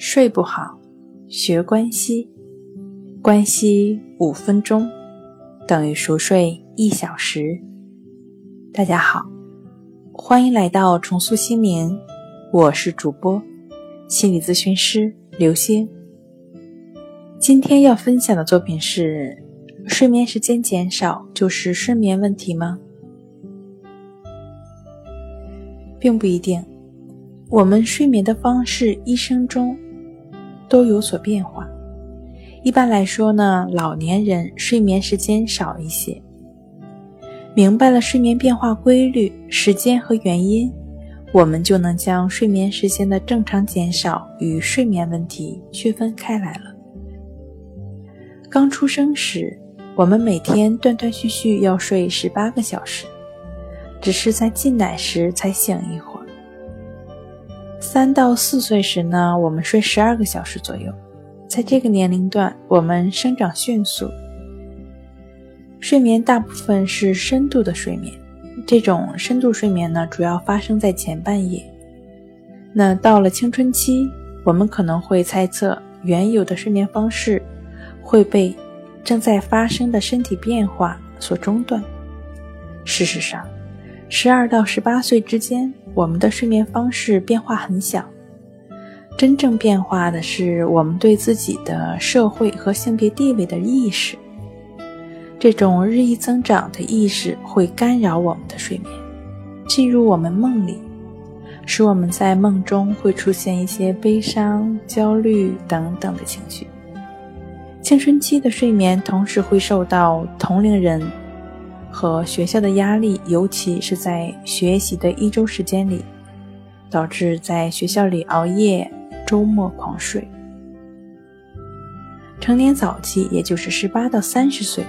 睡不好，学关西，关西五分钟等于熟睡一小时。大家好，欢迎来到重塑心灵，我是主播心理咨询师刘星。今天要分享的作品是：睡眠时间减少就是睡眠问题吗？并不一定，我们睡眠的方式一生中。都有所变化。一般来说呢，老年人睡眠时间少一些。明白了睡眠变化规律、时间和原因，我们就能将睡眠时间的正常减少与睡眠问题区分开来了。刚出生时，我们每天断断续续要睡十八个小时，只是在进奶时才醒一会儿。三到四岁时呢，我们睡十二个小时左右。在这个年龄段，我们生长迅速，睡眠大部分是深度的睡眠。这种深度睡眠呢，主要发生在前半夜。那到了青春期，我们可能会猜测原有的睡眠方式会被正在发生的身体变化所中断。事实上，十二到十八岁之间。我们的睡眠方式变化很小，真正变化的是我们对自己的社会和性别地位的意识。这种日益增长的意识会干扰我们的睡眠，进入我们梦里，使我们在梦中会出现一些悲伤、焦虑等等的情绪。青春期的睡眠同时会受到同龄人。和学校的压力，尤其是在学习的一周时间里，导致在学校里熬夜，周末狂睡。成年早期，也就是十八到三十岁，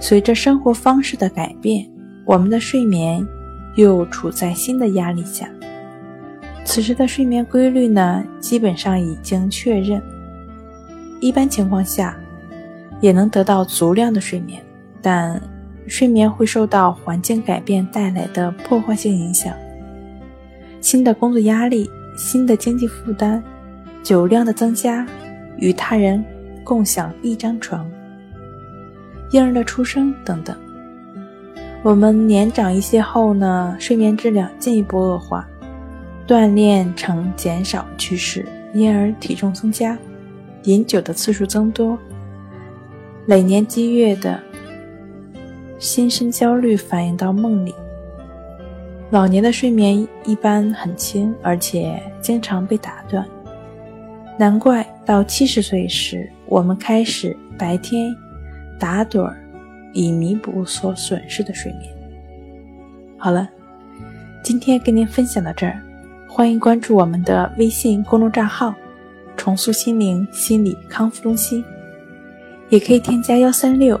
随着生活方式的改变，我们的睡眠又处在新的压力下。此时的睡眠规律呢，基本上已经确认，一般情况下也能得到足量的睡眠，但。睡眠会受到环境改变带来的破坏性影响，新的工作压力、新的经济负担、酒量的增加、与他人共享一张床、婴儿的出生等等。我们年长一些后呢，睡眠质量进一步恶化，锻炼呈减少趋势，因而体重增加，饮酒的次数增多，累年积月的。心身焦虑反映到梦里，老年的睡眠一般很轻，而且经常被打断。难怪到七十岁时，我们开始白天打盹儿，以弥补所损失的睡眠。好了，今天跟您分享到这儿，欢迎关注我们的微信公众账号“重塑心灵心理康复中心”，也可以添加幺三六。